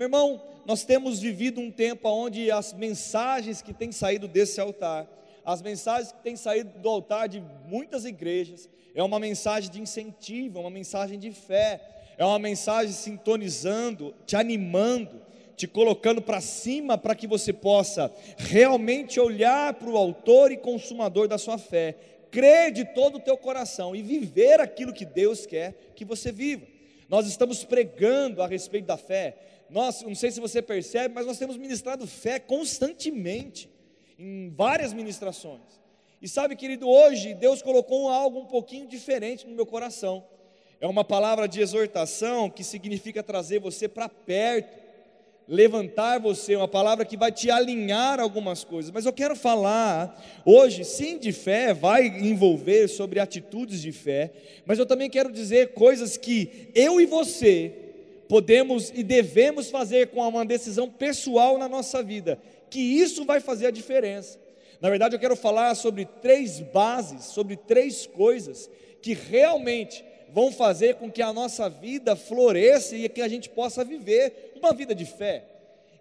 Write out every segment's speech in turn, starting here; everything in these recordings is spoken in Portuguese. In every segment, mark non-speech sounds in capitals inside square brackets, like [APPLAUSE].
Meu irmão, nós temos vivido um tempo onde as mensagens que têm saído desse altar, as mensagens que têm saído do altar de muitas igrejas, é uma mensagem de incentivo, é uma mensagem de fé, é uma mensagem sintonizando, te animando, te colocando para cima para que você possa realmente olhar para o autor e consumador da sua fé, crer de todo o teu coração e viver aquilo que Deus quer que você viva. Nós estamos pregando a respeito da fé. Nós, não sei se você percebe, mas nós temos ministrado fé constantemente em várias ministrações. E sabe, querido, hoje Deus colocou algo um pouquinho diferente no meu coração. É uma palavra de exortação que significa trazer você para perto, levantar você, uma palavra que vai te alinhar algumas coisas. Mas eu quero falar hoje, sim, de fé, vai envolver sobre atitudes de fé, mas eu também quero dizer coisas que eu e você podemos e devemos fazer com uma decisão pessoal na nossa vida, que isso vai fazer a diferença. Na verdade, eu quero falar sobre três bases, sobre três coisas que realmente vão fazer com que a nossa vida floresça e que a gente possa viver uma vida de fé.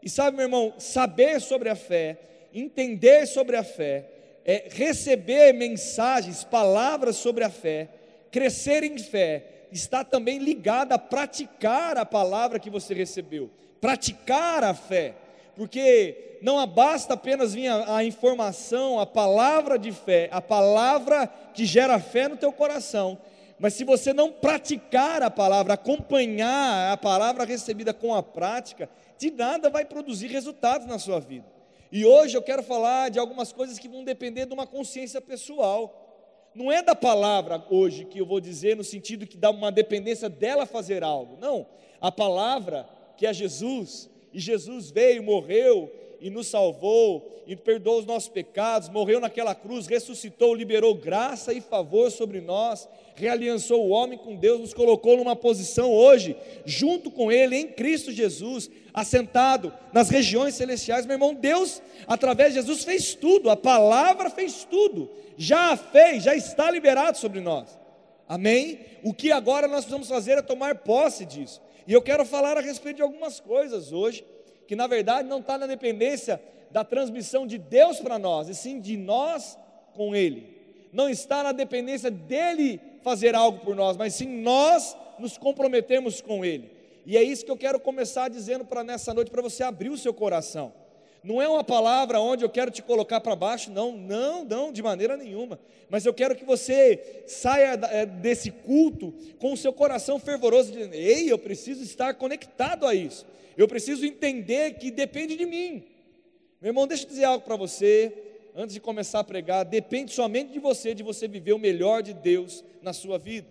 E sabe, meu irmão, saber sobre a fé, entender sobre a fé, é receber mensagens, palavras sobre a fé, crescer em fé, está também ligado a praticar a palavra que você recebeu, praticar a fé, porque não basta apenas vir a, a informação, a palavra de fé, a palavra que gera fé no teu coração, mas se você não praticar a palavra, acompanhar a palavra recebida com a prática, de nada vai produzir resultados na sua vida. E hoje eu quero falar de algumas coisas que vão depender de uma consciência pessoal. Não é da palavra hoje que eu vou dizer no sentido que dá uma dependência dela fazer algo. Não, a palavra que é Jesus, e Jesus veio, morreu e nos salvou, e perdoou os nossos pecados, morreu naquela cruz, ressuscitou, liberou graça e favor sobre nós, realiançou o homem com Deus, nos colocou numa posição hoje, junto com Ele, em Cristo Jesus, assentado nas regiões celestiais. Meu irmão, Deus, através de Jesus, fez tudo, a palavra fez tudo, já fez, já está liberado sobre nós. Amém? O que agora nós precisamos fazer é tomar posse disso. E eu quero falar a respeito de algumas coisas hoje que na verdade não está na dependência da transmissão de Deus para nós, e sim de nós com Ele. Não está na dependência dele fazer algo por nós, mas sim nós nos comprometemos com Ele. E é isso que eu quero começar dizendo para nessa noite, para você abrir o seu coração. Não é uma palavra onde eu quero te colocar para baixo, não, não, não, de maneira nenhuma. Mas eu quero que você saia eh, desse culto com o seu coração fervoroso, dizendo: Ei, eu preciso estar conectado a isso. Eu preciso entender que depende de mim. Meu irmão, deixa eu dizer algo para você, antes de começar a pregar: depende somente de você, de você viver o melhor de Deus na sua vida.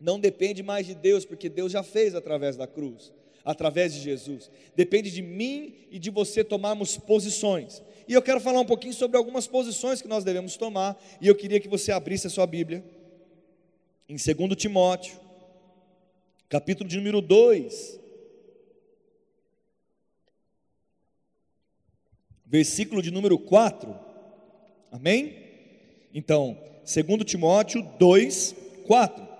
Não depende mais de Deus, porque Deus já fez através da cruz, através de Jesus. Depende de mim e de você tomarmos posições. E eu quero falar um pouquinho sobre algumas posições que nós devemos tomar, e eu queria que você abrisse a sua Bíblia, em 2 Timóteo, capítulo de número 2. Versículo de número 4. Amém? Então, 2 Timóteo 2, 4.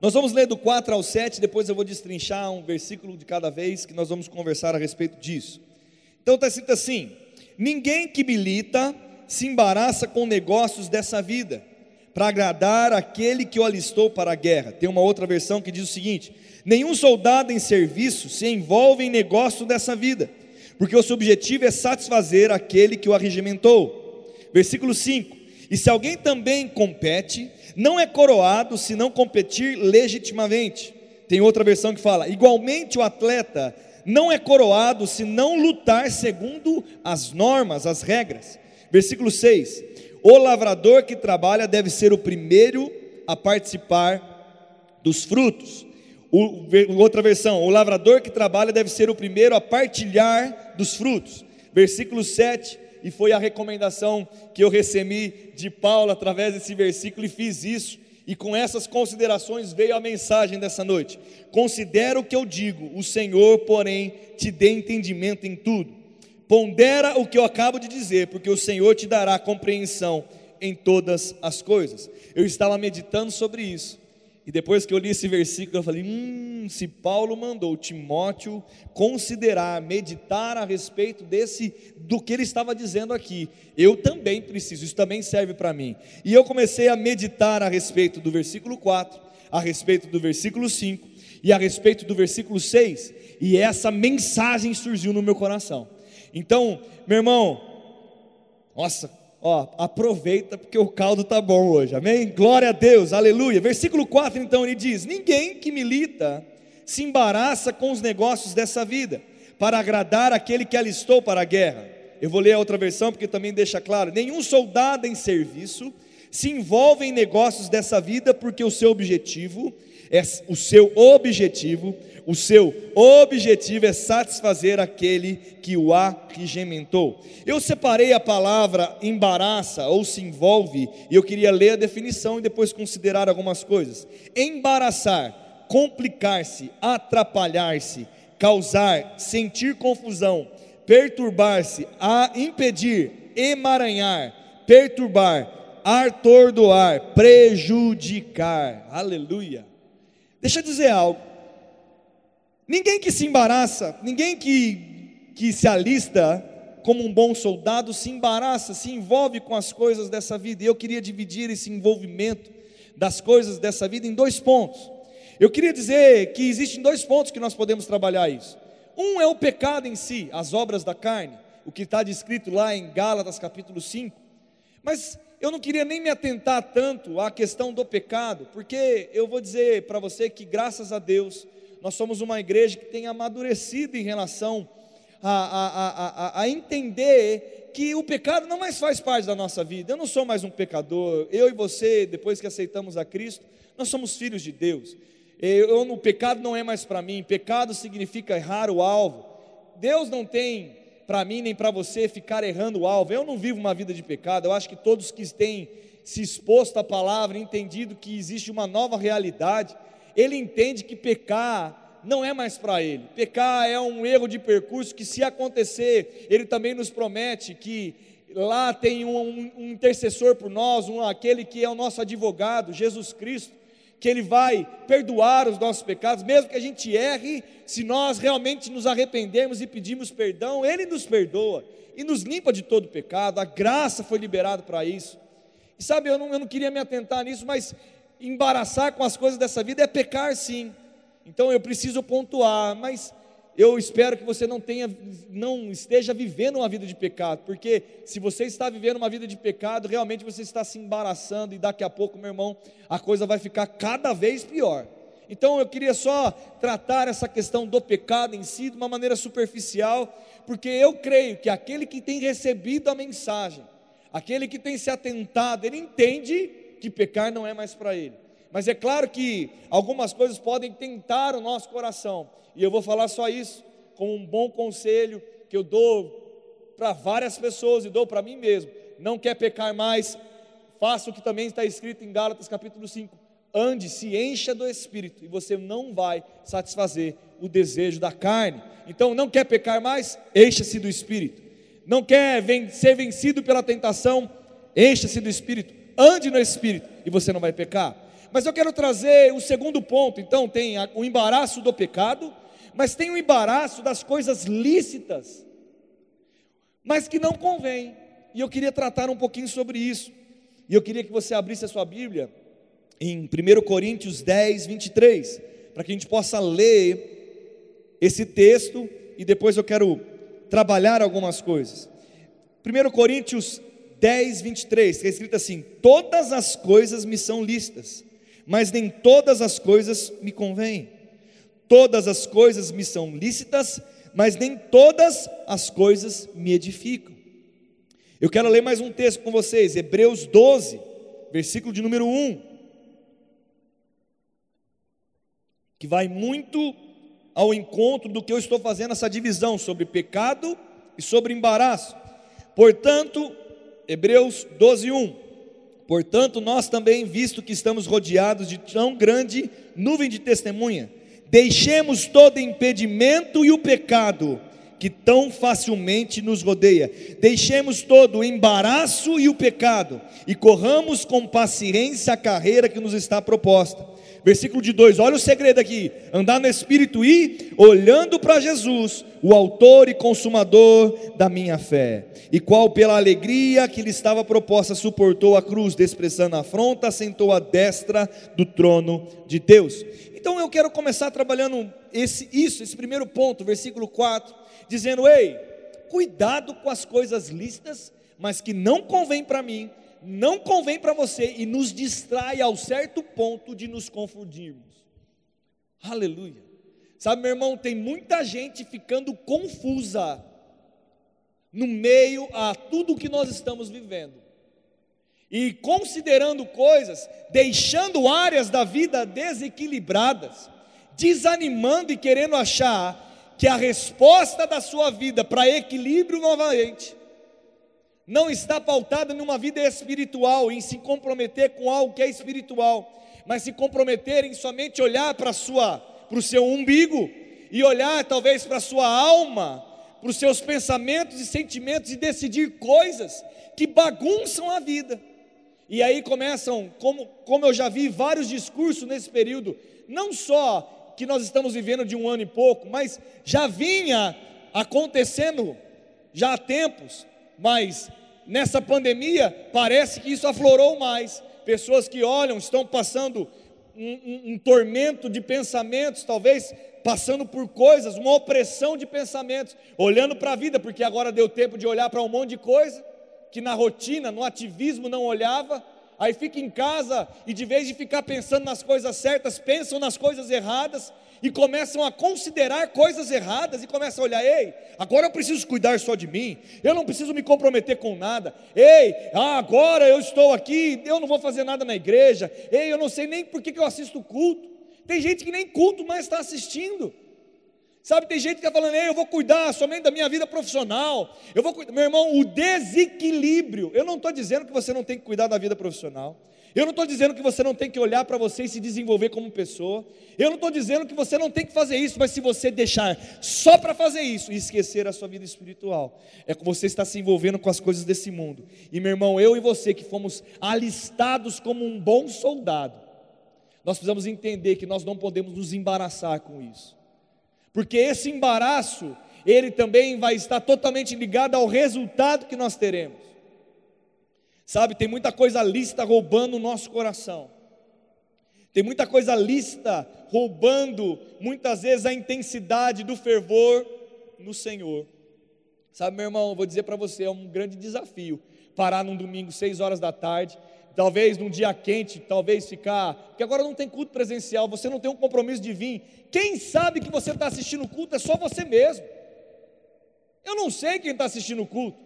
Nós vamos ler do 4 ao 7, depois eu vou destrinchar um versículo de cada vez que nós vamos conversar a respeito disso. Então está escrito assim: Ninguém que milita se embaraça com negócios dessa vida, para agradar aquele que o alistou para a guerra. Tem uma outra versão que diz o seguinte: Nenhum soldado em serviço se envolve em negócio dessa vida porque o seu objetivo é satisfazer aquele que o arregimentou. Versículo 5: E se alguém também compete, não é coroado se não competir legitimamente. Tem outra versão que fala: igualmente o atleta não é coroado se não lutar segundo as normas, as regras. Versículo 6: O lavrador que trabalha deve ser o primeiro a participar dos frutos. O, outra versão, o lavrador que trabalha deve ser o primeiro a partilhar dos frutos. Versículo 7, e foi a recomendação que eu recebi de Paulo através desse versículo e fiz isso. E com essas considerações veio a mensagem dessa noite. Considera o que eu digo, o Senhor, porém, te dê entendimento em tudo. Pondera o que eu acabo de dizer, porque o Senhor te dará compreensão em todas as coisas. Eu estava meditando sobre isso E depois que eu li esse versículo, eu falei: hum, se Paulo mandou Timóteo considerar, meditar a respeito desse, do que ele estava dizendo aqui, eu também preciso, isso também serve para mim. E eu comecei a meditar a respeito do versículo 4, a respeito do versículo 5 e a respeito do versículo 6, e essa mensagem surgiu no meu coração. Então, meu irmão, nossa, Ó, aproveita porque o caldo tá bom hoje. Amém? Glória a Deus. Aleluia. Versículo 4 então ele diz: Ninguém que milita se embaraça com os negócios dessa vida, para agradar aquele que alistou para a guerra. Eu vou ler a outra versão porque também deixa claro: nenhum soldado em serviço se envolve em negócios dessa vida porque o seu objetivo é o seu objetivo o seu objetivo é satisfazer aquele que o arregimentou. Eu separei a palavra embaraça ou se envolve, e eu queria ler a definição e depois considerar algumas coisas. Embaraçar, complicar-se, atrapalhar-se, causar, sentir confusão, perturbar-se, a impedir, emaranhar, perturbar, atordoar, prejudicar. Aleluia. Deixa eu dizer algo. Ninguém que se embaraça, ninguém que, que se alista como um bom soldado se embaraça, se envolve com as coisas dessa vida. E eu queria dividir esse envolvimento das coisas dessa vida em dois pontos. Eu queria dizer que existem dois pontos que nós podemos trabalhar isso. Um é o pecado em si, as obras da carne, o que está descrito lá em Gálatas capítulo 5. Mas eu não queria nem me atentar tanto à questão do pecado, porque eu vou dizer para você que graças a Deus nós somos uma igreja que tem amadurecido em relação a, a, a, a, entender que o pecado não mais faz parte da nossa vida. Eu não sou mais um pecador. Eu e você, depois que aceitamos a Cristo, nós somos filhos de Deus. Eu, o pecado não é mais para mim. Pecado significa errar o alvo. Deus não tem para mim nem para você ficar errando o alvo. Eu não vivo uma vida de pecado. Eu acho que todos que têm se exposto à palavra, entendido que existe uma nova realidade, ele entende que pecar não é mais para ele. Pecar é um erro de percurso que, se acontecer, ele também nos promete que lá tem um, um intercessor por nós, um, aquele que é o nosso advogado, Jesus Cristo, que ele vai perdoar os nossos pecados, mesmo que a gente erre, se nós realmente nos arrependermos e pedimos perdão, ele nos perdoa e nos limpa de todo pecado. A graça foi liberada para isso. E sabe, eu não, eu não queria me atentar nisso, mas embaraçar com as coisas dessa vida é pecar sim. Então eu preciso pontuar, mas eu espero que você não tenha, não esteja vivendo uma vida de pecado, porque se você está vivendo uma vida de pecado, realmente você está se embaraçando e daqui a pouco, meu irmão, a coisa vai ficar cada vez pior. Então eu queria só tratar essa questão do pecado em si de uma maneira superficial, porque eu creio que aquele que tem recebido a mensagem, aquele que tem se atentado, ele entende que pecar não é mais para ele. Mas é claro que algumas coisas podem tentar o nosso coração, e eu vou falar só isso, como um bom conselho que eu dou para várias pessoas e dou para mim mesmo. Não quer pecar mais, faça o que também está escrito em Gálatas capítulo 5. Ande, se encha do Espírito, e você não vai satisfazer o desejo da carne. Então, não quer pecar mais? Encha-se do Espírito. Não quer ser vencido pela tentação? Encha-se do Espírito ande no Espírito e você não vai pecar. Mas eu quero trazer o segundo ponto, então tem o embaraço do pecado, mas tem o embaraço das coisas lícitas, mas que não convém. E eu queria tratar um pouquinho sobre isso. E eu queria que você abrisse a sua Bíblia em 1 Coríntios 10, 23, para que a gente possa ler esse texto e depois eu quero trabalhar algumas coisas. 1 Coríntios 10, 23, que é escrito assim: Todas as coisas me são listas, mas nem todas as coisas me convêm. Todas as coisas me são lícitas, mas nem todas as coisas me edificam. Eu quero ler mais um texto com vocês, Hebreus 12, versículo de número 1, que vai muito ao encontro do que eu estou fazendo essa divisão sobre pecado e sobre embaraço. Portanto, Hebreus 12, 1. Portanto, nós também, visto que estamos rodeados de tão grande nuvem de testemunha, deixemos todo impedimento e o pecado que tão facilmente nos rodeia. Deixemos todo o embaraço e o pecado e corramos com paciência a carreira que nos está proposta, Versículo de 2, olha o segredo aqui: andar no Espírito e olhando para Jesus, o Autor e Consumador da minha fé, e qual, pela alegria que lhe estava proposta, suportou a cruz, desprezando a afronta, sentou à destra do trono de Deus. Então eu quero começar trabalhando esse, isso, esse primeiro ponto, versículo 4, dizendo: Ei, cuidado com as coisas lícitas, mas que não convém para mim não convém para você e nos distrai ao certo ponto de nos confundirmos. Aleluia. Sabe, meu irmão, tem muita gente ficando confusa no meio a tudo que nós estamos vivendo. E considerando coisas, deixando áreas da vida desequilibradas, desanimando e querendo achar que a resposta da sua vida para equilíbrio novamente não está pautada numa vida espiritual, em se comprometer com algo que é espiritual, mas se comprometer em somente olhar para sua, para o seu umbigo e olhar talvez para a sua alma, para os seus pensamentos e sentimentos e decidir coisas que bagunçam a vida. E aí começam, como, como eu já vi vários discursos nesse período, não só que nós estamos vivendo de um ano e pouco, mas já vinha acontecendo já há tempos, mas nessa pandemia parece que isso aflorou mais. Pessoas que olham, estão passando um, um, um tormento de pensamentos, talvez passando por coisas, uma opressão de pensamentos, olhando para a vida, porque agora deu tempo de olhar para um monte de coisa, que na rotina, no ativismo não olhava, aí fica em casa e de vez de ficar pensando nas coisas certas, pensam nas coisas erradas, e começam a considerar coisas erradas e começam a olhar: ei, agora eu preciso cuidar só de mim, eu não preciso me comprometer com nada, ei, ah, agora eu estou aqui, eu não vou fazer nada na igreja, ei, eu não sei nem por que, que eu assisto culto. Tem gente que nem culto mais está assistindo. Sabe, tem gente que está falando, ei, eu vou cuidar somente da minha vida profissional. Eu vou cuidar. Meu irmão, o desequilíbrio. Eu não estou dizendo que você não tem que cuidar da vida profissional. Eu não estou dizendo que você não tem que olhar para você e se desenvolver como pessoa. Eu não estou dizendo que você não tem que fazer isso, mas se você deixar só para fazer isso e esquecer a sua vida espiritual, é que você está se envolvendo com as coisas desse mundo. E meu irmão, eu e você que fomos alistados como um bom soldado, nós precisamos entender que nós não podemos nos embaraçar com isso. Porque esse embaraço, ele também vai estar totalmente ligado ao resultado que nós teremos. Sabe, tem muita coisa lícita roubando o nosso coração. Tem muita coisa lícita roubando muitas vezes a intensidade do fervor no Senhor. Sabe, meu irmão, eu vou dizer para você, é um grande desafio parar num domingo, seis horas da tarde, talvez num dia quente, talvez ficar, porque agora não tem culto presencial, você não tem um compromisso de vir. Quem sabe que você está assistindo o culto é só você mesmo. Eu não sei quem está assistindo o culto.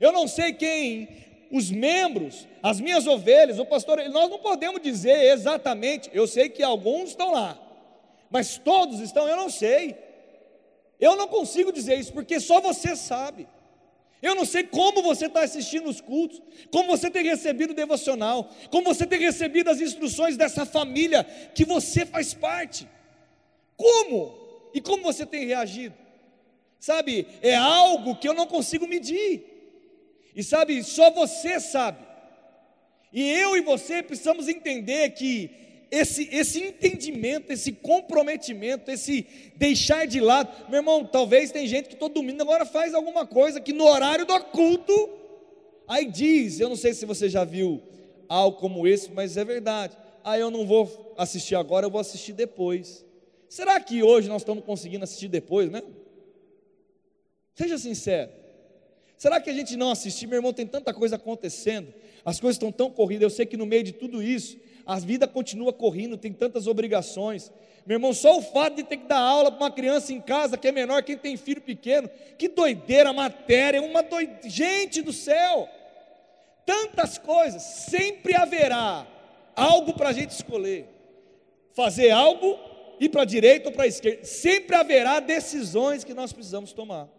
Eu não sei quem os membros, as minhas ovelhas, o pastor, nós não podemos dizer exatamente, eu sei que alguns estão lá, mas todos estão, eu não sei. Eu não consigo dizer isso, porque só você sabe. Eu não sei como você está assistindo os cultos, como você tem recebido o devocional, como você tem recebido as instruções dessa família que você faz parte. Como? E como você tem reagido? Sabe, é algo que eu não consigo medir. E sabe, só você sabe. E eu e você precisamos entender que esse, esse entendimento, esse comprometimento, esse deixar de lado, meu irmão, talvez tem gente que todo domingo agora faz alguma coisa que no horário do culto, aí diz, eu não sei se você já viu algo como esse, mas é verdade. Ah, eu não vou assistir agora, eu vou assistir depois. Será que hoje nós estamos conseguindo assistir depois, né? Seja sincero. Será que a gente não assistir? Meu irmão, tem tanta coisa acontecendo, as coisas estão tão corridas. Eu sei que no meio de tudo isso, a vida continua correndo, tem tantas obrigações. Meu irmão, só o fato de ter que dar aula para uma criança em casa que é menor, quem tem filho pequeno, que doideira, matéria, uma doideira. Gente do céu, tantas coisas, sempre haverá algo para a gente escolher. Fazer algo, ir para a direita ou para a esquerda, sempre haverá decisões que nós precisamos tomar.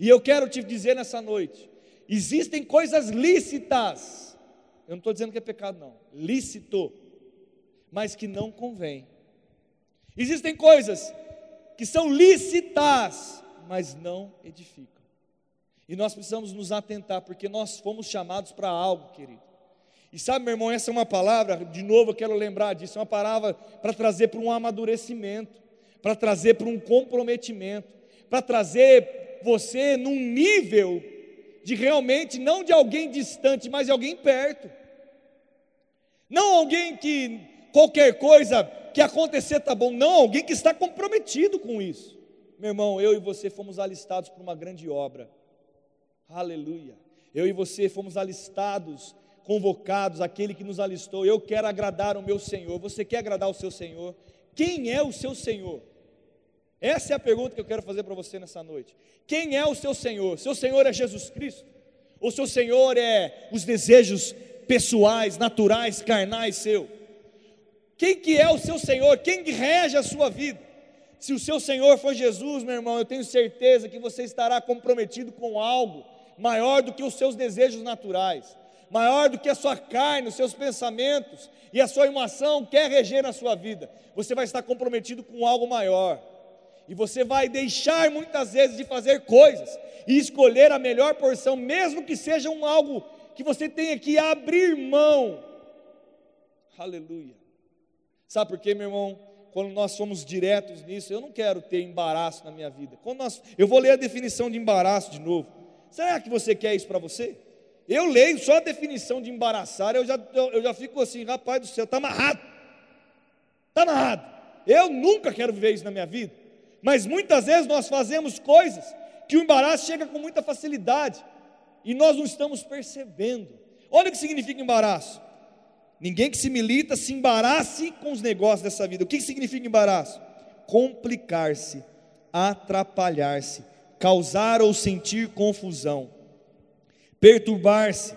E eu quero te dizer nessa noite: existem coisas lícitas, eu não estou dizendo que é pecado, não, lícito, mas que não convém. Existem coisas que são lícitas, mas não edificam. E nós precisamos nos atentar, porque nós fomos chamados para algo, querido. E sabe, meu irmão, essa é uma palavra, de novo eu quero lembrar disso, é uma palavra para trazer para um amadurecimento, para trazer para um comprometimento, para trazer você num nível de realmente, não de alguém distante, mas de alguém perto. Não alguém que qualquer coisa que acontecer tá bom, não, alguém que está comprometido com isso. Meu irmão, eu e você fomos alistados para uma grande obra. Aleluia. Eu e você fomos alistados, convocados, aquele que nos alistou. Eu quero agradar o meu Senhor. Você quer agradar o seu Senhor? Quem é o seu Senhor? Essa é a pergunta que eu quero fazer para você nessa noite. Quem é o seu Senhor? Seu Senhor é Jesus Cristo? Ou seu Senhor é os desejos pessoais, naturais, carnais seu? Quem que é o seu Senhor? Quem rege a sua vida? Se o seu Senhor for Jesus, meu irmão, eu tenho certeza que você estará comprometido com algo maior do que os seus desejos naturais, maior do que a sua carne, os seus pensamentos e a sua emoção quer reger na sua vida. Você vai estar comprometido com algo maior. E você vai deixar muitas vezes de fazer coisas e escolher a melhor porção, mesmo que seja um algo que você tenha que abrir mão. Aleluia. Sabe por quê, meu irmão? Quando nós somos diretos nisso, eu não quero ter embaraço na minha vida. Quando nós, eu vou ler a definição de embaraço de novo. Será que você quer isso para você? Eu leio só a definição de embaraçar, eu já, eu, eu já fico assim, rapaz do céu, está amarrado. Está amarrado. Eu nunca quero viver isso na minha vida. Mas muitas vezes nós fazemos coisas que o embaraço chega com muita facilidade e nós não estamos percebendo. Olha o que significa embaraço. Ninguém que se milita se embarace com os negócios dessa vida. O que significa embaraço? Complicar-se, atrapalhar-se, causar ou sentir confusão, perturbar-se,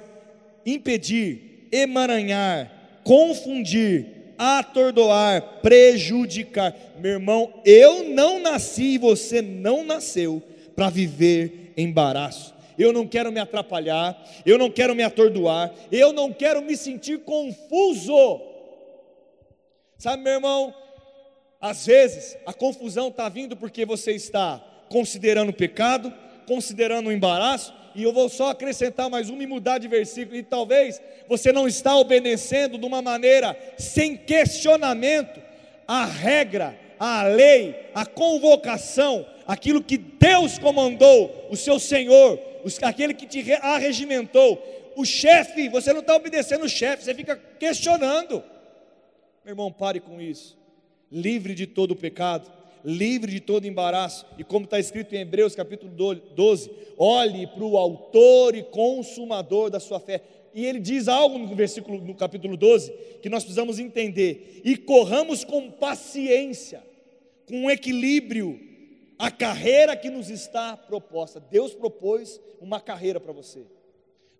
impedir, emaranhar, confundir, atordoar, prejudicar. Meu irmão, eu não nasci e você não nasceu para viver embaraço. Eu não quero me atrapalhar, eu não quero me atordoar, eu não quero me sentir confuso. Sabe, meu irmão, às vezes a confusão está vindo porque você está considerando o pecado, considerando o embaraço, e eu vou só acrescentar mais uma e mudar de versículo, e talvez você não está obedecendo de uma maneira sem questionamento a regra, a lei, a convocação, aquilo que Deus comandou, o seu Senhor, aquele que te arregimentou, o chefe, você não está obedecendo o chefe, você fica questionando. Meu irmão, pare com isso. Livre de todo o pecado, livre de todo embaraço, e como está escrito em Hebreus capítulo 12, olhe para o autor e consumador da sua fé. E ele diz algo no versículo, no capítulo 12, que nós precisamos entender, e corramos com paciência, com equilíbrio, a carreira que nos está proposta. Deus propôs uma carreira para você,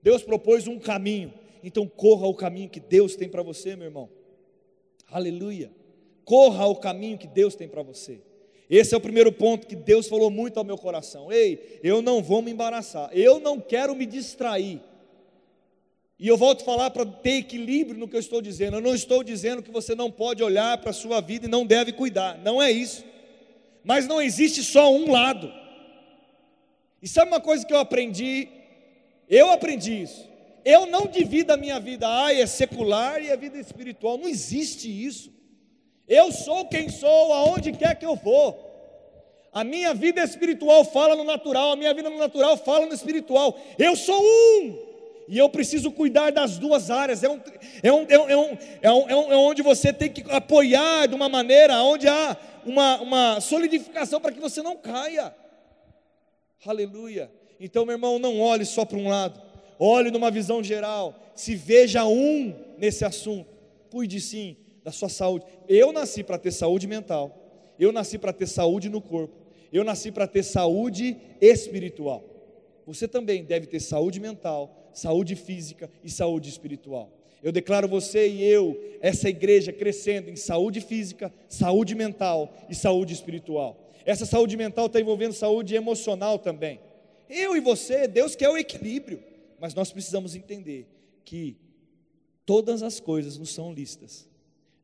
Deus propôs um caminho, então corra o caminho que Deus tem para você, meu irmão. Aleluia. Corra o caminho que Deus tem para você. Esse é o primeiro ponto que Deus falou muito ao meu coração. Ei, eu não vou me embaraçar, eu não quero me distrair. E eu volto a falar para ter equilíbrio no que eu estou dizendo. Eu não estou dizendo que você não pode olhar para a sua vida e não deve cuidar. Não é isso. Mas não existe só um lado. E sabe uma coisa que eu aprendi? Eu aprendi isso. Eu não divido a minha vida, ah, é secular e a vida espiritual. Não existe isso. Eu sou quem sou, aonde quer que eu vou. A minha vida espiritual fala no natural, a minha vida no natural fala no espiritual. Eu sou um. E eu preciso cuidar das duas áreas. É, um, é, um, é, um, é, um, é, um, é onde você tem que apoiar de uma maneira, onde há uma, uma solidificação para que você não caia. Aleluia. Então, meu irmão, não olhe só para um lado, olhe numa visão geral. Se veja um nesse assunto. Cuide sim da sua saúde. Eu nasci para ter saúde mental, eu nasci para ter saúde no corpo, eu nasci para ter saúde espiritual. Você também deve ter saúde mental, saúde física e saúde espiritual. Eu declaro você e eu, essa igreja crescendo em saúde física, saúde mental e saúde espiritual. Essa saúde mental está envolvendo saúde emocional também. Eu e você, Deus quer o equilíbrio, mas nós precisamos entender que todas as coisas nos são listas,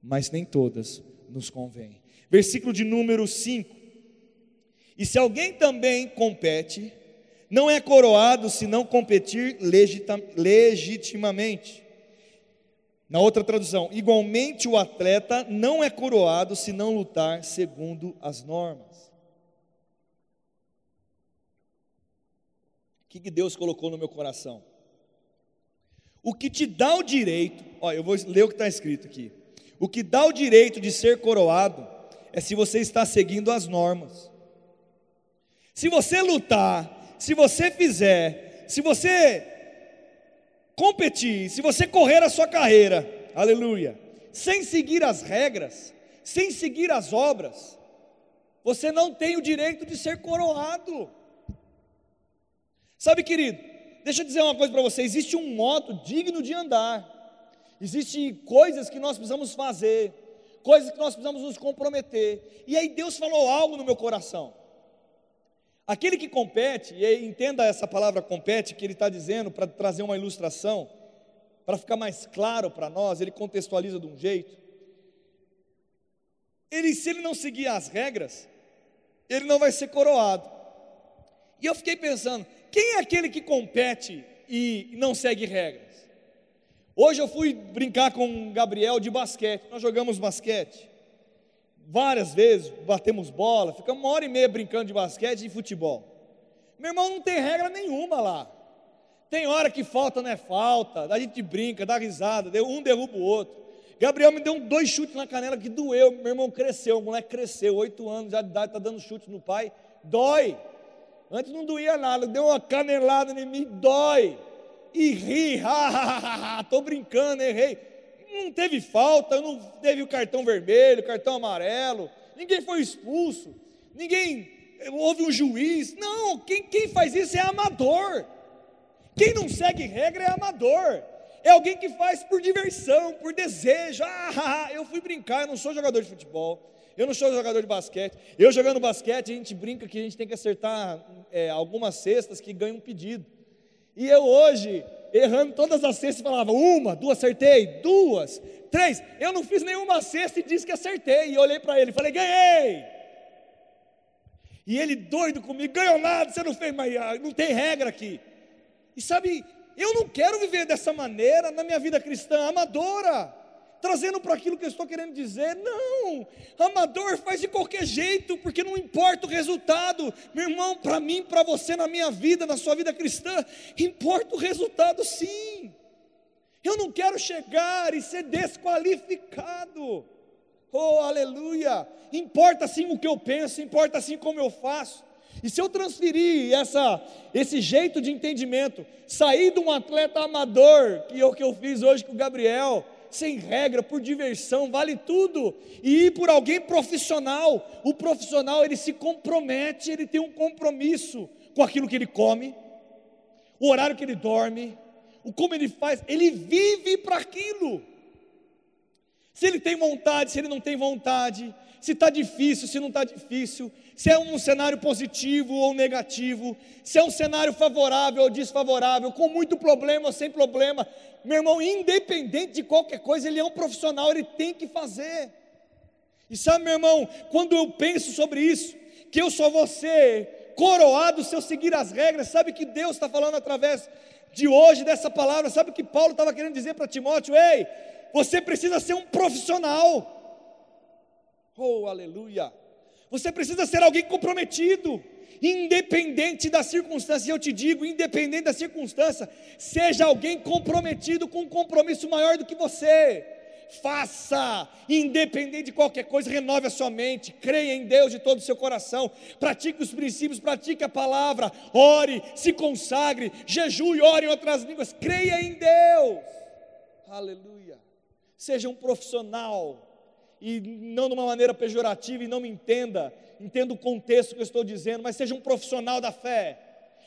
mas nem todas nos convêm. Versículo de número 5. E se alguém também compete, não é coroado se não competir legitimamente. Na outra tradução, igualmente o atleta não é coroado se não lutar segundo as normas. O que, que Deus colocou no meu coração? O que te dá o direito, ó, eu vou ler o que está escrito aqui. O que dá o direito de ser coroado é se você está seguindo as normas. Se você lutar, se você fizer, se você competir, se você correr a sua carreira, aleluia, sem seguir as regras, sem seguir as obras, você não tem o direito de ser coroado. Sabe, querido, deixa eu dizer uma coisa para você: existe um modo digno de andar, existem coisas que nós precisamos fazer, coisas que nós precisamos nos comprometer, e aí Deus falou algo no meu coração. Aquele que compete, e entenda essa palavra compete, que ele está dizendo para trazer uma ilustração, para ficar mais claro para nós, ele contextualiza de um jeito. Ele, se ele não seguir as regras, ele não vai ser coroado. E eu fiquei pensando, quem é aquele que compete e não segue regras? Hoje eu fui brincar com o Gabriel de basquete, nós jogamos basquete várias vezes, batemos bola, ficamos uma hora e meia brincando de basquete e futebol. Meu irmão, não tem regra nenhuma lá. Tem hora que falta não é falta, a gente brinca, dá risada, um derruba o outro. Gabriel me deu dois chutes na canela que doeu, meu irmão cresceu, o moleque cresceu, oito anos já de idade, está dando chute no pai, dói. Antes não doía nada, deu uma canelada em mim, dói. E ri, [LAUGHS] ha, tô brincando, errei não teve falta, não teve o cartão vermelho, cartão amarelo, ninguém foi expulso, ninguém houve um juiz. Não, quem, quem faz isso é amador. Quem não segue regra é amador. É alguém que faz por diversão, por desejo. Ah, eu fui brincar, eu não sou jogador de futebol. Eu não sou jogador de basquete. Eu jogando basquete, a gente brinca que a gente tem que acertar é, algumas cestas que ganham um pedido. E eu hoje errando todas as cestas, falava uma, duas, acertei, duas, três. Eu não fiz nenhuma cesta e disse que acertei. E olhei para ele e falei, ganhei. E ele doido comigo, ganhou nada, você não fez, mas ah, não tem regra aqui. E sabe, eu não quero viver dessa maneira na minha vida cristã, amadora trazendo para aquilo que eu estou querendo dizer. Não, amador faz de qualquer jeito, porque não importa o resultado, meu irmão, para mim, para você, na minha vida, na sua vida cristã, importa o resultado sim. Eu não quero chegar e ser desqualificado. Oh, aleluia! Importa sim o que eu penso, importa sim como eu faço. E se eu transferir essa, esse jeito de entendimento, sair de um atleta amador, que é o que eu fiz hoje com o Gabriel, sem regra, por diversão, vale tudo. E ir por alguém profissional, o profissional ele se compromete, ele tem um compromisso com aquilo que ele come, o horário que ele dorme, o como ele faz, ele vive para aquilo. Se ele tem vontade, se ele não tem vontade, se está difícil, se não está difícil, se é um cenário positivo ou negativo, se é um cenário favorável ou desfavorável, com muito problema ou sem problema, meu irmão, independente de qualquer coisa, ele é um profissional, ele tem que fazer. E sabe, meu irmão, quando eu penso sobre isso, que eu só vou ser coroado se eu seguir as regras, sabe que Deus está falando através de hoje, dessa palavra, sabe o que Paulo estava querendo dizer para Timóteo? Ei, você precisa ser um profissional. Oh, aleluia! Você precisa ser alguém comprometido, independente da circunstância. Eu te digo, independente da circunstância, seja alguém comprometido com um compromisso maior do que você. Faça, independente de qualquer coisa, renove a sua mente, creia em Deus de todo o seu coração, pratique os princípios, pratique a palavra, ore, se consagre, jejue, ore em outras línguas, creia em Deus. Aleluia. Seja um profissional e não de uma maneira pejorativa, e não me entenda, entenda o contexto que eu estou dizendo, mas seja um profissional da fé,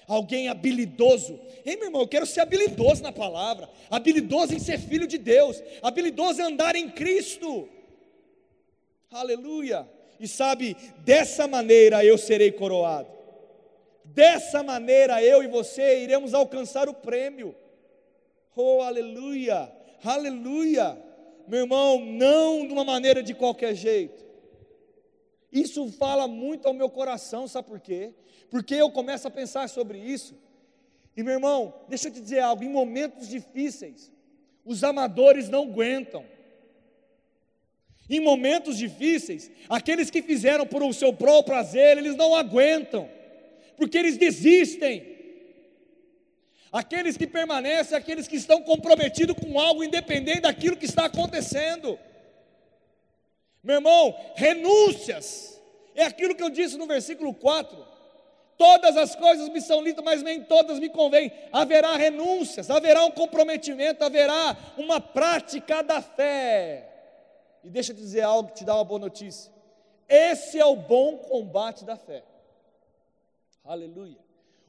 alguém habilidoso. Ei, meu irmão, eu quero ser habilidoso na palavra, habilidoso em ser filho de Deus, habilidoso em andar em Cristo. Aleluia. E sabe, dessa maneira eu serei coroado. Dessa maneira eu e você iremos alcançar o prêmio. Oh, aleluia. Aleluia meu irmão, não de uma maneira de qualquer jeito. Isso fala muito ao meu coração, sabe por quê? Porque eu começo a pensar sobre isso. E meu irmão, deixa eu te dizer algo: em momentos difíceis, Os amadores não aguentam. Em momentos difíceis, aqueles que fizeram por o seu próprio prazer, eles não aguentam, porque eles desistem. Aqueles que permanecem, aqueles que estão comprometidos com algo independente daquilo que está acontecendo. Meu irmão, renúncias, é aquilo que eu disse no versículo 4. Todas as coisas me são lícitas, mas nem todas me convêm. Haverá renúncias, haverá um comprometimento, haverá uma prática da fé. E deixa eu dizer algo que te dá uma boa notícia. Esse é o bom combate da fé. Aleluia.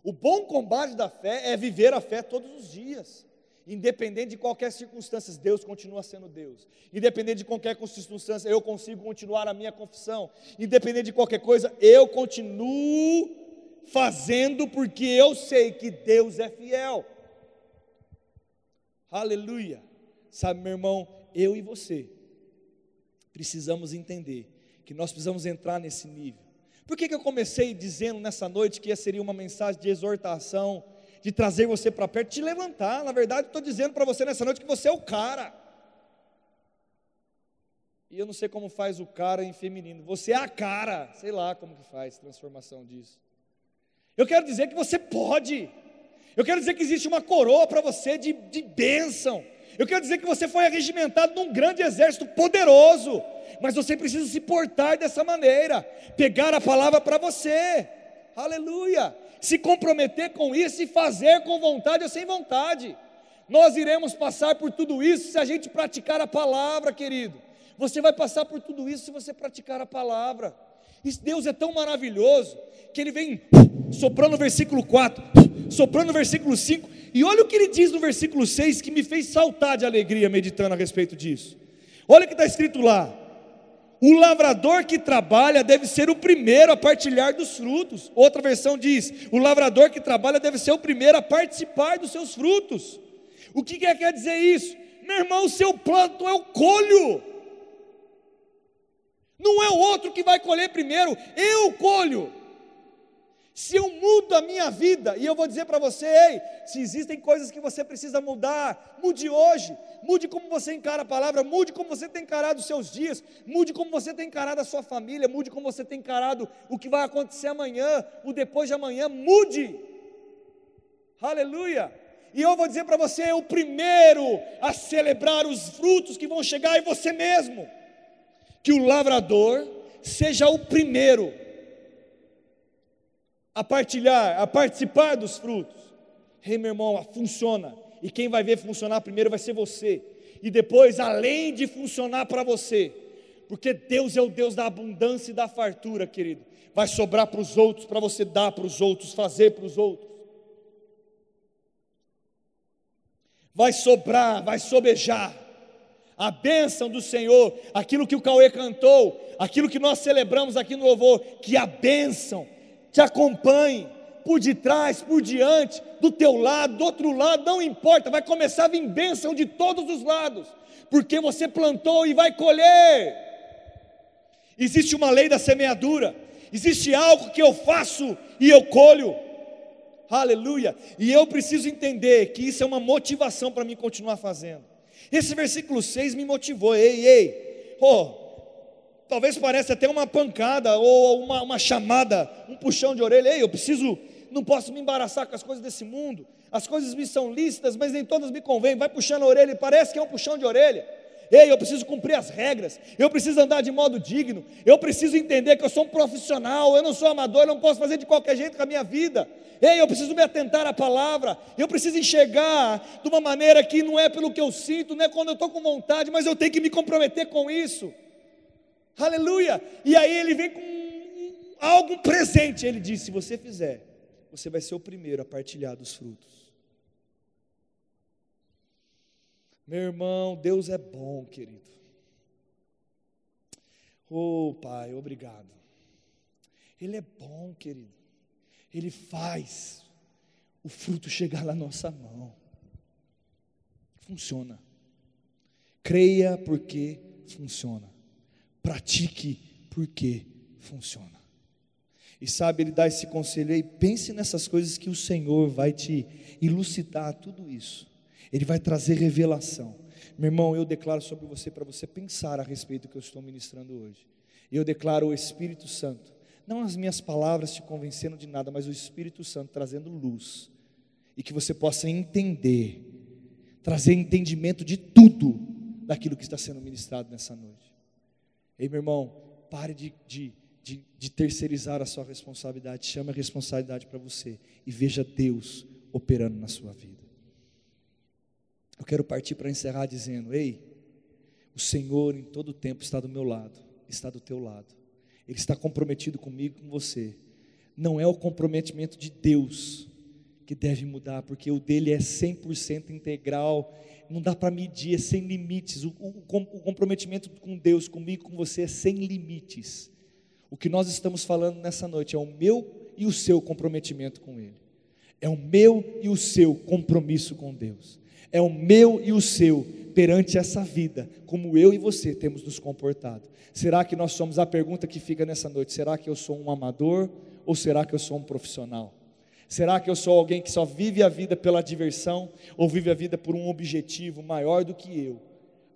O bom combate da fé é viver a fé todos os dias. Independente de qualquer circunstância, Deus continua sendo Deus. Independente de qualquer circunstância, eu consigo continuar a minha confissão. Independente de qualquer coisa, eu continuo fazendo porque eu sei que Deus é fiel. Aleluia. Sabe, meu irmão, eu e você precisamos entender que nós precisamos entrar nesse nível. Por que, que eu comecei dizendo nessa noite que seria uma mensagem de exortação, de trazer você para perto, te levantar? Na verdade, estou dizendo para você nessa noite que você é o cara. E eu não sei como faz o cara em feminino. Você é a cara, sei lá como que faz transformação disso. Eu quero dizer que você pode. Eu quero dizer que existe uma coroa para você de, de bênção. Eu quero dizer que você foi arregimentado num grande exército poderoso, mas você precisa se portar dessa maneira, pegar a palavra para você, aleluia, se comprometer com isso e fazer com vontade ou sem vontade. Nós iremos passar por tudo isso se a gente praticar a palavra, querido. Você vai passar por tudo isso se você praticar a palavra. Deus é tão maravilhoso que ele vem soprando o versículo 4, soprando o versículo 5, e olha o que ele diz no versículo 6 que me fez saltar de alegria meditando a respeito disso. Olha o que está escrito lá: o lavrador que trabalha deve ser o primeiro a partilhar dos frutos. Outra versão diz: o lavrador que trabalha deve ser o primeiro a participar dos seus frutos. O que quer dizer isso? Meu irmão, o seu planto é o colho. Não é o outro que vai colher primeiro, eu colho. Se eu mudo a minha vida, e eu vou dizer para você, ei, se existem coisas que você precisa mudar, mude hoje, mude como você encara a palavra, mude como você tem encarado os seus dias, mude como você tem encarado a sua família, mude como você tem encarado o que vai acontecer amanhã, o depois de amanhã, mude. Aleluia. E eu vou dizer para você, o primeiro a celebrar os frutos que vão chegar é você mesmo. Que o lavrador seja o primeiro a partilhar, a participar dos frutos. Ei, meu irmão, funciona. E quem vai ver funcionar primeiro vai ser você. E depois, além de funcionar para você, porque Deus é o Deus da abundância e da fartura, querido, vai sobrar para os outros, para você dar para os outros, fazer para os outros. Vai sobrar, vai sobejar. A bênção do Senhor, aquilo que o Cauê cantou, aquilo que nós celebramos aqui no louvor, que a bênção te acompanhe por detrás, por diante, do teu lado, do outro lado, não importa, vai começar a vir bênção de todos os lados, porque você plantou e vai colher. Existe uma lei da semeadura, existe algo que eu faço e eu colho. Aleluia! E eu preciso entender que isso é uma motivação para mim continuar fazendo. Esse versículo 6 me motivou. Ei, ei, oh, talvez pareça até uma pancada ou uma, uma chamada, um puxão de orelha. Ei, eu preciso, não posso me embaraçar com as coisas desse mundo. As coisas me são lícitas, mas nem todas me convêm. Vai puxando a orelha parece que é um puxão de orelha. Ei, eu preciso cumprir as regras, eu preciso andar de modo digno, eu preciso entender que eu sou um profissional, eu não sou amador, eu não posso fazer de qualquer jeito com a minha vida. Ei, eu preciso me atentar à palavra, eu preciso enxergar de uma maneira que não é pelo que eu sinto, não é quando eu estou com vontade, mas eu tenho que me comprometer com isso. Aleluia! E aí ele vem com algo presente. Ele diz: se você fizer, você vai ser o primeiro a partilhar dos frutos. Meu irmão, Deus é bom, querido. Oh, Pai, obrigado. Ele é bom, querido. Ele faz o fruto chegar na nossa mão. Funciona. Creia porque funciona pratique porque funciona. E sabe, ele dá esse conselho aí, pense nessas coisas que o Senhor vai te elucidar tudo isso. Ele vai trazer revelação. Meu irmão, eu declaro sobre você para você pensar a respeito do que eu estou ministrando hoje. Eu declaro o Espírito Santo, não as minhas palavras te convencendo de nada, mas o Espírito Santo trazendo luz e que você possa entender, trazer entendimento de tudo daquilo que está sendo ministrado nessa noite. Ei, meu irmão, pare de, de, de, de terceirizar a sua responsabilidade, chame a responsabilidade para você e veja Deus operando na sua vida. Eu quero partir para encerrar dizendo: Ei, o Senhor em todo tempo está do meu lado, está do teu lado. Ele está comprometido comigo com você. Não é o comprometimento de Deus que deve mudar, porque o dele é 100% integral, não dá para medir, é sem limites. O, o, o, comprometimento com Deus, comigo, com você, é sem limites. O que nós estamos falando nessa noite é o meu e o seu comprometimento com Ele, é o meu e o seu compromisso com Deus é o meu e o seu perante essa vida, como eu e você temos nos comportado. Será que nós somos a pergunta que fica nessa noite? Será que eu sou um amador ou será que eu sou um profissional? Será que eu sou alguém que só vive a vida pela diversão ou vive a vida por um objetivo maior do que eu?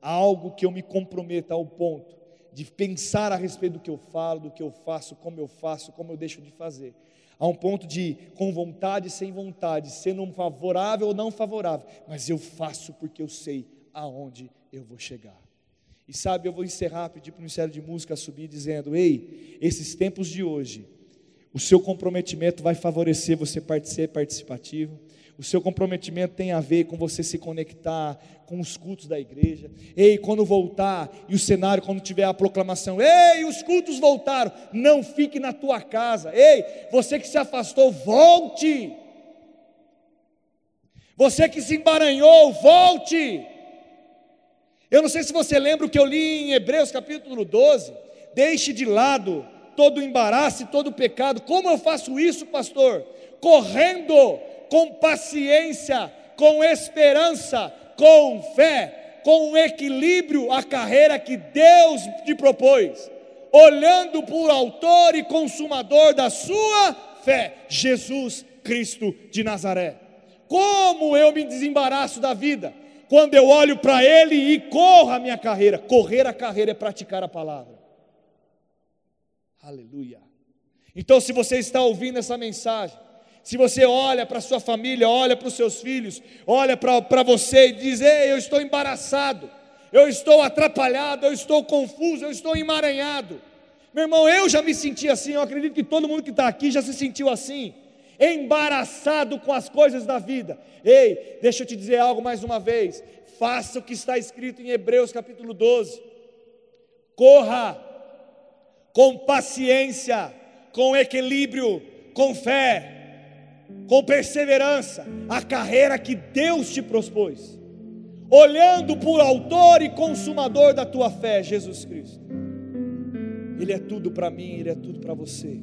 Algo que eu me comprometa ao ponto de pensar a respeito do que eu falo, do que eu faço, como eu faço, como eu deixo de fazer a um ponto de com vontade, sem vontade, sendo um favorável ou não favorável, mas eu faço porque eu sei aonde eu vou chegar. E sabe, eu vou encerrar, pedir para o Ministério de Música subir dizendo: Ei, esses tempos de hoje, o seu comprometimento vai favorecer você ser participativo, o seu comprometimento tem a ver com você se conectar com os cultos da igreja. Ei, quando voltar e o cenário, quando tiver a proclamação, ei, os cultos voltaram, não fique na tua casa. Ei, você que se afastou, volte. Você que se embaranhou, volte. Eu não sei se você lembra o que eu li em Hebreus capítulo 12. Deixe de lado todo o embaraço e todo o pecado. Como eu faço isso, pastor? Correndo com paciência, com esperança, com fé, com um equilíbrio a carreira que Deus te propôs, olhando o autor e consumador da sua fé, Jesus Cristo de Nazaré. Como eu me desembaraço da vida? Quando eu olho para Ele e corro a minha carreira. Correr a carreira é praticar a palavra. Aleluia. Então, se você está ouvindo essa mensagem, se você olha para sua família, olha para os seus filhos, olha para você e diz: Ei, eu estou embaraçado, eu estou atrapalhado, eu estou confuso, eu estou emaranhado. Meu irmão, eu já me senti assim, eu acredito que todo mundo que está aqui já se sentiu assim, embaraçado com as coisas da vida. Ei, deixa eu te dizer algo mais uma vez: faça o que está escrito em Hebreus capítulo 12, corra com paciência, com equilíbrio, com fé com perseverança a carreira que Deus te propôs, olhando o Autor e Consumador da tua fé, Jesus Cristo. Ele é tudo para mim, Ele é tudo para você.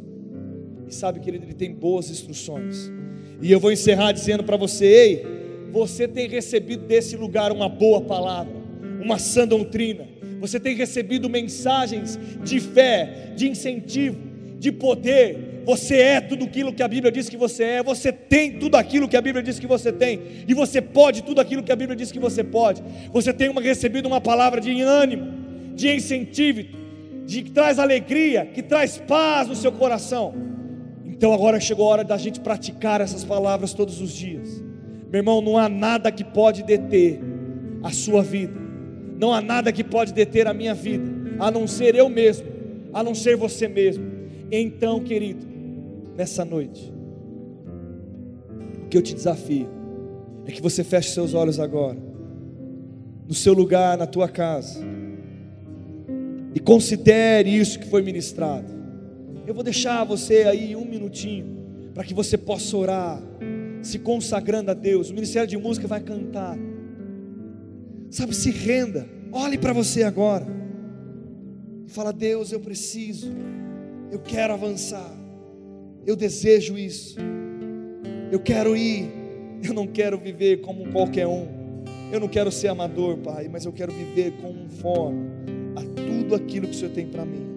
E sabe que Ele tem boas instruções. E eu vou encerrar dizendo para você: ei, você tem recebido desse lugar uma boa palavra, uma sã doutrina. Você tem recebido mensagens de fé, de incentivo, de poder, você é tudo aquilo que a Bíblia diz que você é, você tem tudo aquilo que a Bíblia diz que você tem, e você pode tudo aquilo que a Bíblia diz que você pode. Você tem uma, recebido uma palavra de ânimo, de incentivo, de que traz alegria, que traz paz no seu coração. Então agora chegou a hora da gente praticar essas palavras todos os dias. Meu irmão, não há nada que pode deter a sua vida, não há nada que pode deter a minha vida, a não ser eu mesmo, a não ser você mesmo. Então, querido, nessa noite. O que eu te desafio é que você feche seus olhos agora, no seu lugar, na tua casa, e considere isso que foi ministrado. Eu vou deixar você aí um minutinho, para que você possa orar, se consagrando a Deus. O Ministério de Música vai cantar. Sabe, se renda, olhe para você agora, e fala: Deus, eu preciso, eu quero avançar. Eu desejo isso. Eu quero ir. Eu não quero viver como qualquer um. Eu não quero ser amador, Pai, mas eu quero viver conforme a tudo aquilo que o Senhor tem para mim.